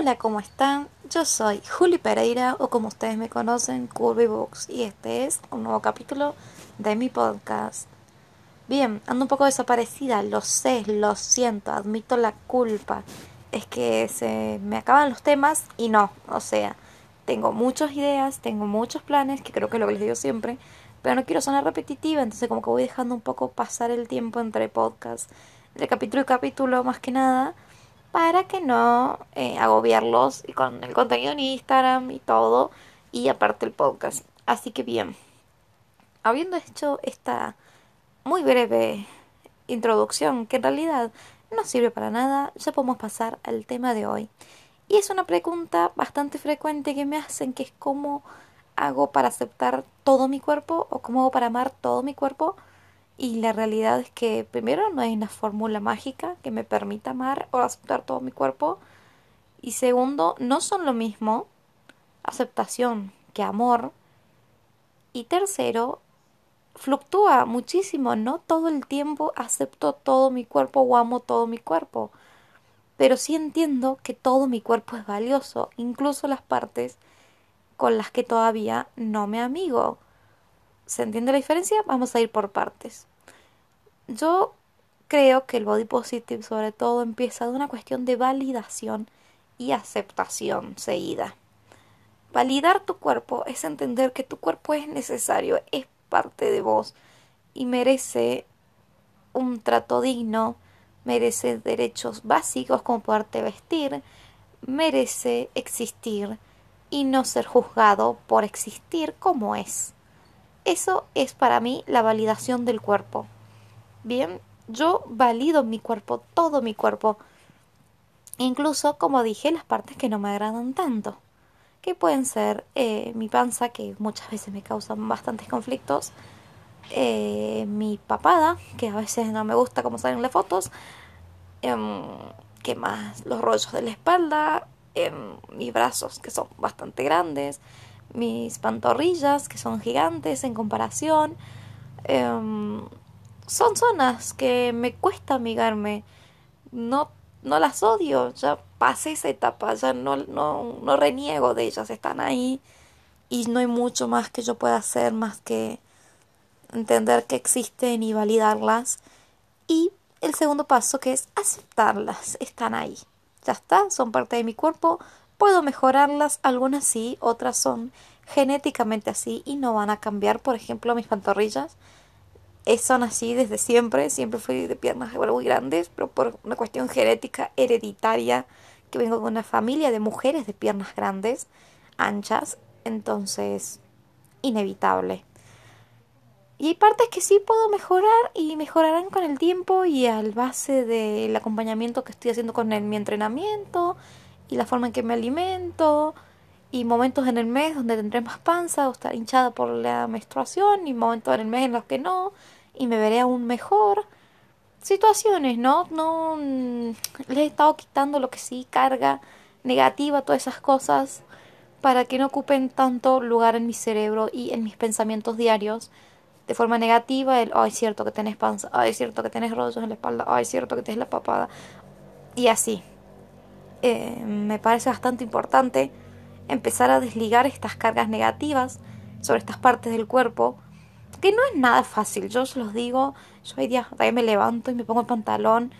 Hola, ¿cómo están? Yo soy Juli Pereira o como ustedes me conocen, Curvy Books y este es un nuevo capítulo de mi podcast. Bien, ando un poco desaparecida, lo sé, lo siento, admito la culpa. Es que se me acaban los temas y no, o sea, tengo muchas ideas, tengo muchos planes, que creo que es lo que les digo siempre, pero no quiero sonar repetitiva, entonces como que voy dejando un poco pasar el tiempo entre podcasts, entre capítulo y capítulo más que nada para que no eh, agobiarlos y con el contenido en Instagram y todo y aparte el podcast. Así que bien, habiendo hecho esta muy breve introducción que en realidad no sirve para nada, ya podemos pasar al tema de hoy. Y es una pregunta bastante frecuente que me hacen que es cómo hago para aceptar todo mi cuerpo o cómo hago para amar todo mi cuerpo y la realidad es que primero no hay una fórmula mágica que me permita amar o aceptar todo mi cuerpo. Y segundo, no son lo mismo aceptación que amor. Y tercero, fluctúa muchísimo. No todo el tiempo acepto todo mi cuerpo o amo todo mi cuerpo. Pero sí entiendo que todo mi cuerpo es valioso, incluso las partes con las que todavía no me amigo. ¿Se entiende la diferencia? Vamos a ir por partes. Yo creo que el body positive sobre todo empieza de una cuestión de validación y aceptación seguida. Validar tu cuerpo es entender que tu cuerpo es necesario, es parte de vos y merece un trato digno, merece derechos básicos como poderte vestir, merece existir y no ser juzgado por existir como es. Eso es para mí la validación del cuerpo. Bien, yo valido mi cuerpo, todo mi cuerpo. Incluso, como dije, las partes que no me agradan tanto. Que pueden ser eh, mi panza, que muchas veces me causan bastantes conflictos. Eh, mi papada, que a veces no me gusta como salen las fotos. Em, ¿Qué más? Los rollos de la espalda. Em, mis brazos, que son bastante grandes mis pantorrillas, que son gigantes en comparación. Em, son zonas que me cuesta amigarme. No, no las odio, ya pasé esa etapa, ya no, no, no reniego de ellas, están ahí y no hay mucho más que yo pueda hacer más que entender que existen y validarlas. Y el segundo paso que es aceptarlas, están ahí. Ya está, son parte de mi cuerpo, Puedo mejorarlas, algunas sí, otras son genéticamente así y no van a cambiar. Por ejemplo, mis pantorrillas eh, son así desde siempre. Siempre fui de piernas muy grandes, pero por una cuestión genética hereditaria, que vengo de una familia de mujeres de piernas grandes, anchas, entonces inevitable. Y hay partes que sí puedo mejorar y mejorarán con el tiempo y al base del acompañamiento que estoy haciendo con mi entrenamiento y la forma en que me alimento y momentos en el mes donde tendré más panza o estar hinchada por la menstruación y momentos en el mes en los que no y me veré aún mejor. Situaciones no no mm, les he estado quitando lo que sí carga negativa todas esas cosas para que no ocupen tanto lugar en mi cerebro y en mis pensamientos diarios de forma negativa el ay es cierto que tenés panza ay es cierto que tenés rollos en la espalda ay es cierto que tenés la papada y así eh, me parece bastante importante empezar a desligar estas cargas negativas sobre estas partes del cuerpo, que no es nada fácil, yo se los digo, yo hoy día me levanto y me pongo el pantalón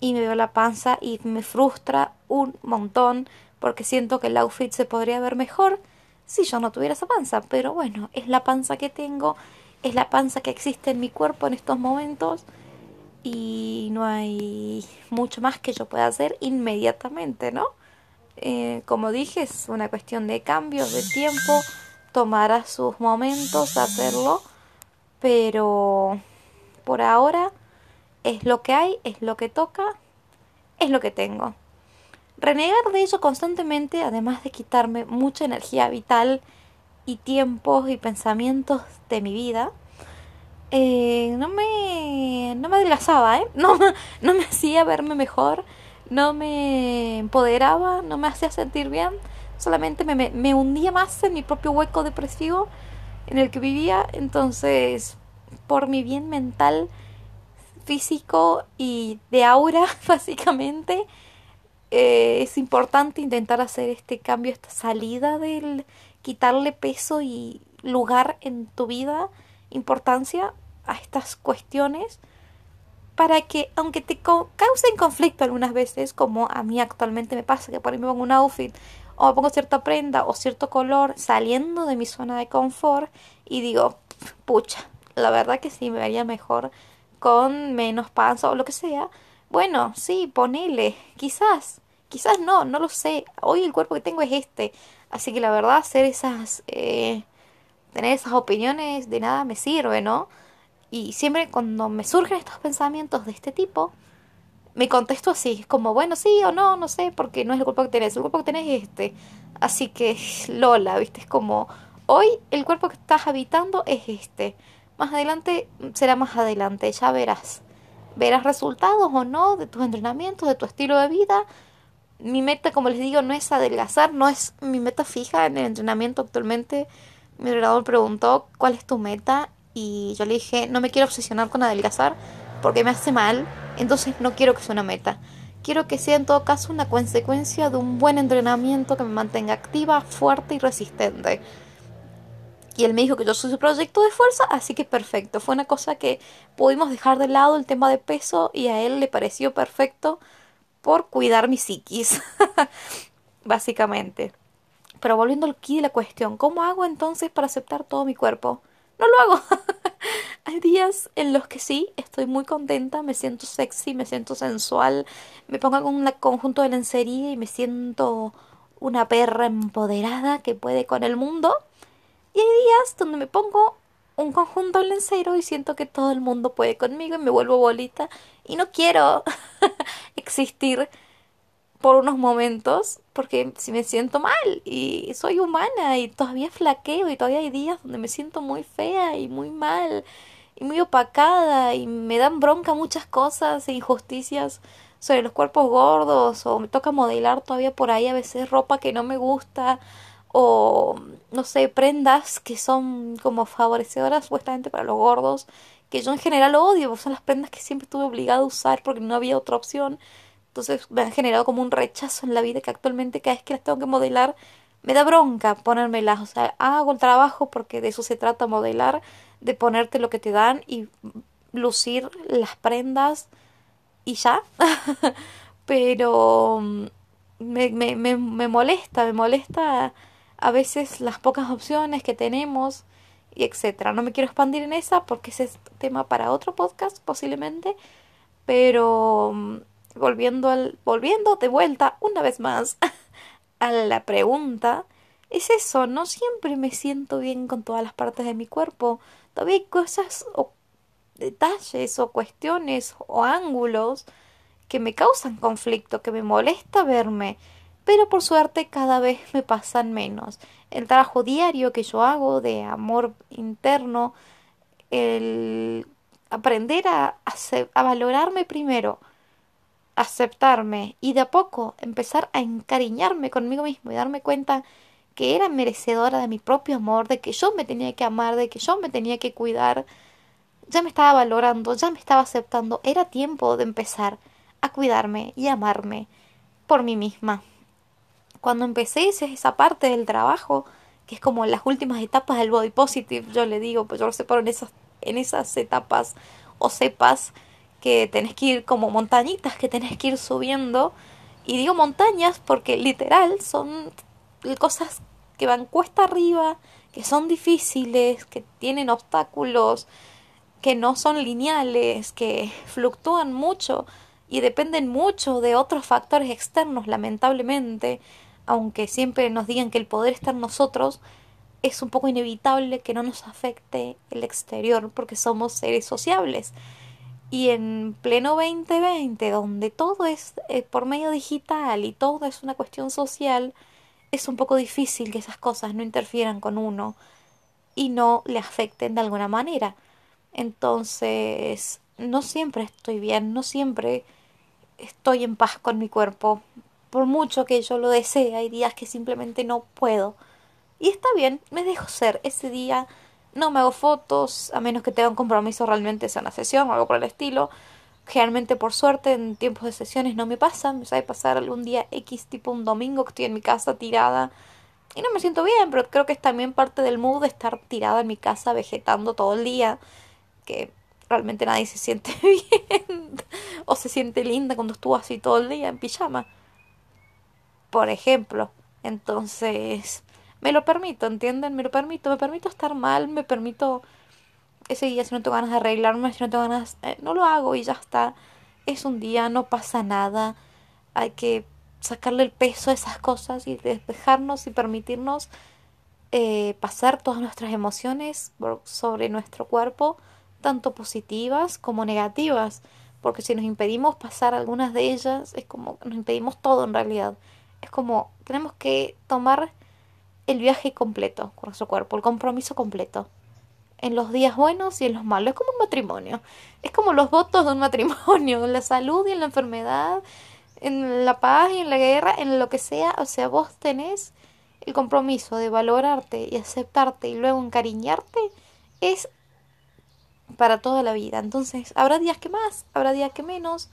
y me veo la panza y me frustra un montón porque siento que el outfit se podría ver mejor si yo no tuviera esa panza, pero bueno, es la panza que tengo, es la panza que existe en mi cuerpo en estos momentos y no hay mucho más que yo pueda hacer inmediatamente, ¿no? Eh, como dije, es una cuestión de cambio, de tiempo, tomará sus momentos hacerlo, pero por ahora es lo que hay, es lo que toca, es lo que tengo. Renegar de ello constantemente, además de quitarme mucha energía vital y tiempos y pensamientos de mi vida, eh, no me no me adelgazaba, ¿eh? No, no me hacía verme mejor, no me empoderaba, no me hacía sentir bien, solamente me, me hundía más en mi propio hueco depresivo en el que vivía, entonces por mi bien mental, físico y de aura, básicamente, eh, es importante intentar hacer este cambio, esta salida del quitarle peso y lugar en tu vida, importancia a estas cuestiones para que, aunque te causen conflicto algunas veces, como a mí actualmente me pasa, que por ahí me pongo un outfit o me pongo cierta prenda o cierto color saliendo de mi zona de confort y digo, pucha, la verdad que sí, me vería mejor con menos panza o lo que sea. Bueno, sí, ponele, quizás, quizás no, no lo sé. Hoy el cuerpo que tengo es este. Así que la verdad, hacer esas, eh, tener esas opiniones de nada me sirve, ¿no? Y siempre cuando me surgen estos pensamientos de este tipo, me contesto así, como, bueno, sí o no, no sé, porque no es el cuerpo que tenés, el cuerpo que tenés es este. Así que, Lola, ¿viste? Es como, hoy el cuerpo que estás habitando es este. Más adelante será más adelante, ya verás. Verás resultados o no de tus entrenamientos, de tu estilo de vida. Mi meta, como les digo, no es adelgazar, no es mi meta fija en el entrenamiento actualmente. Mi entrenador preguntó, ¿cuál es tu meta? Y yo le dije, no me quiero obsesionar con adelgazar porque me hace mal, entonces no quiero que sea una meta. Quiero que sea en todo caso una consecuencia de un buen entrenamiento que me mantenga activa, fuerte y resistente. Y él me dijo que yo soy su proyecto de fuerza, así que perfecto. Fue una cosa que pudimos dejar de lado el tema de peso y a él le pareció perfecto por cuidar mi psiquis, básicamente. Pero volviendo aquí de la cuestión, ¿cómo hago entonces para aceptar todo mi cuerpo? No lo hago. Hay días en los que sí, estoy muy contenta, me siento sexy, me siento sensual, me pongo con un conjunto de lencería y me siento una perra empoderada que puede con el mundo. Y hay días donde me pongo un conjunto de lencero y siento que todo el mundo puede conmigo y me vuelvo bolita y no quiero existir por unos momentos porque si me siento mal y soy humana y todavía flaqueo y todavía hay días donde me siento muy fea y muy mal y muy opacada y me dan bronca muchas cosas e injusticias sobre los cuerpos gordos o me toca modelar todavía por ahí a veces ropa que no me gusta o no sé, prendas que son como favorecedoras supuestamente para los gordos, que yo en general odio, son las prendas que siempre estuve obligada a usar porque no había otra opción. Entonces me han generado como un rechazo en la vida que actualmente cada vez que las tengo que modelar me da bronca ponérmelas. O sea, hago el trabajo porque de eso se trata modelar, de ponerte lo que te dan y lucir las prendas y ya. Pero mm, me, me, me, me molesta, me molesta a veces las pocas opciones que tenemos y etcétera. No me quiero expandir en esa porque ese es tema para otro podcast posiblemente, pero mm, volviendo al volviendo de vuelta una vez más a la pregunta, es eso, no siempre me siento bien con todas las partes de mi cuerpo. Todavía hay cosas o detalles o cuestiones o ángulos que me causan conflicto, que me molesta verme pero por suerte cada vez me pasan menos. El trabajo diario que yo hago de amor interno, el aprender a, a, valorarme primero, aceptarme y de a poco empezar a encariñarme conmigo mismo y darme cuenta que era merecedora de mi propio amor, de que yo me tenía que amar, de que yo me tenía que cuidar, ya me estaba valorando, ya me estaba aceptando, era tiempo de empezar a cuidarme y amarme por mí misma. Cuando empecé esa, parte del trabajo, que es como las últimas etapas del body positive, yo le digo, pues yo lo separo en esas, en esas etapas o cepas que tenés que ir como montañitas que tenés que ir subiendo. Y digo montañas porque literal son cosas que van cuesta arriba, que son difíciles, que tienen obstáculos, que no son lineales, que fluctúan mucho y dependen mucho de otros factores externos, lamentablemente aunque siempre nos digan que el poder está en nosotros, es un poco inevitable que no nos afecte el exterior porque somos seres sociables. Y en pleno 2020, donde todo es eh, por medio digital y todo es una cuestión social, es un poco difícil que esas cosas no interfieran con uno y no le afecten de alguna manera. Entonces, no siempre estoy bien, no siempre estoy en paz con mi cuerpo, por mucho que yo lo desee, hay días que simplemente no puedo. Y está bien, me dejo ser. Ese día no me hago fotos, a menos que tenga un compromiso realmente sea una sesión o algo por el estilo. Generalmente, por suerte, en tiempos de sesiones no me pasa. Me sabe pasar algún día X, tipo un domingo, que estoy en mi casa tirada. Y no me siento bien, pero creo que es también parte del mood de estar tirada en mi casa vegetando todo el día. Que realmente nadie se siente bien. o se siente linda cuando estuvo así todo el día en pijama. Por ejemplo. Entonces, me lo permito, ¿entienden? Me lo permito. Me permito estar mal, me permito ese día si no tengo ganas de arreglarme, si no tengo ganas, eh, no lo hago y ya está. Es un día, no pasa nada. Hay que sacarle el peso a esas cosas y despejarnos y permitirnos eh, pasar todas nuestras emociones sobre nuestro cuerpo, tanto positivas como negativas. Porque si nos impedimos pasar algunas de ellas, es como nos impedimos todo en realidad. Es como tenemos que tomar el viaje completo con nuestro cuerpo, el compromiso completo en los días buenos y en los malos. Es como un matrimonio. Es como los votos de un matrimonio, en la salud y en la enfermedad, en la paz y en la guerra, en lo que sea. O sea, vos tenés el compromiso de valorarte y aceptarte y luego encariñarte. Es para toda la vida. Entonces, habrá días que más, habrá días que menos.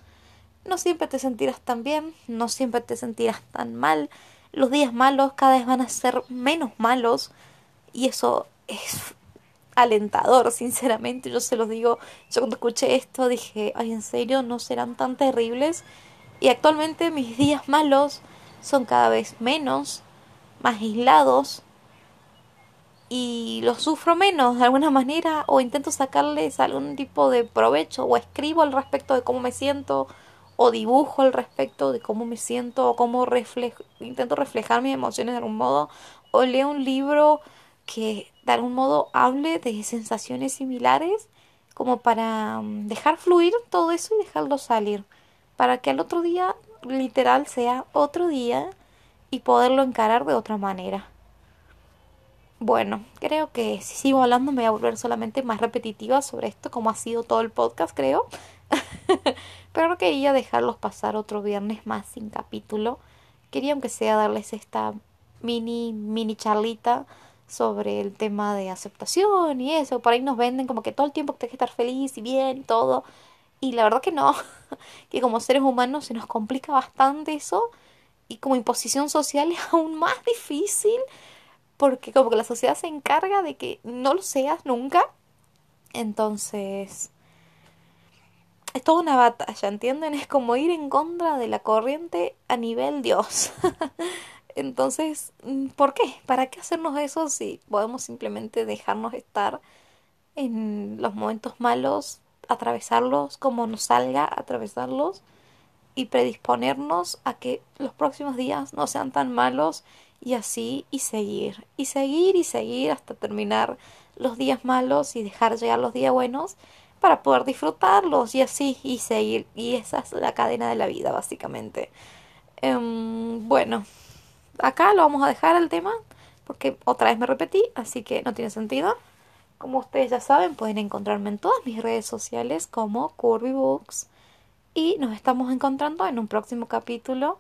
No siempre te sentirás tan bien, no siempre te sentirás tan mal. Los días malos cada vez van a ser menos malos y eso es alentador, sinceramente. Yo se los digo, yo cuando escuché esto dije, ay, en serio, no serán tan terribles. Y actualmente mis días malos son cada vez menos, más aislados. Y los sufro menos de alguna manera o intento sacarles algún tipo de provecho o escribo al respecto de cómo me siento o dibujo al respecto de cómo me siento o cómo reflejo, intento reflejar mis emociones de algún modo o leo un libro que de algún modo hable de sensaciones similares como para mm, dejar fluir todo eso y dejarlo salir para que al otro día literal sea otro día y poderlo encarar de otra manera. Bueno, creo que si sigo hablando me voy a volver solamente más repetitiva sobre esto, como ha sido todo el podcast, creo. Pero no quería dejarlos pasar otro viernes más sin capítulo. Quería aunque sea darles esta mini, mini charlita sobre el tema de aceptación y eso. Por ahí nos venden como que todo el tiempo tienes que estar feliz y bien y todo. Y la verdad que no, que como seres humanos se nos complica bastante eso y como imposición social es aún más difícil porque como que la sociedad se encarga de que no lo seas nunca. Entonces, es toda una batalla, ¿entienden? Es como ir en contra de la corriente a nivel Dios. Entonces, mm, ¿por qué? ¿Para qué hacernos eso si podemos simplemente dejarnos estar en los momentos malos, atravesarlos como nos salga, atravesarlos y predisponernos a que los próximos días no sean tan malos y así y seguir y seguir y seguir hasta terminar los días malos y dejar llegar los días buenos para poder disfrutarlos y así y seguir y esa es la cadena de la vida básicamente em, bueno acá lo vamos a dejar el tema porque otra vez me repetí, así que no tiene sentido. Como ustedes ya saben, pueden encontrarme en todas mis redes sociales como Curvy Books y nos estamos encontrando en un próximo capítulo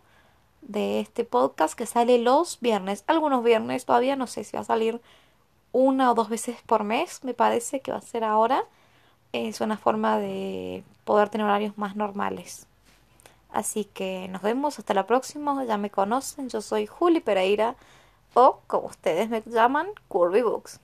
de este podcast que sale los viernes. Algunos viernes todavía no sé si va a salir una o dos veces por mes, me parece que va a ser ahora. Es una forma de poder tener horarios más normales. Así que nos vemos hasta la próxima. Ya me conocen, yo soy Juli Pereira o como ustedes me llaman, Curvy Books.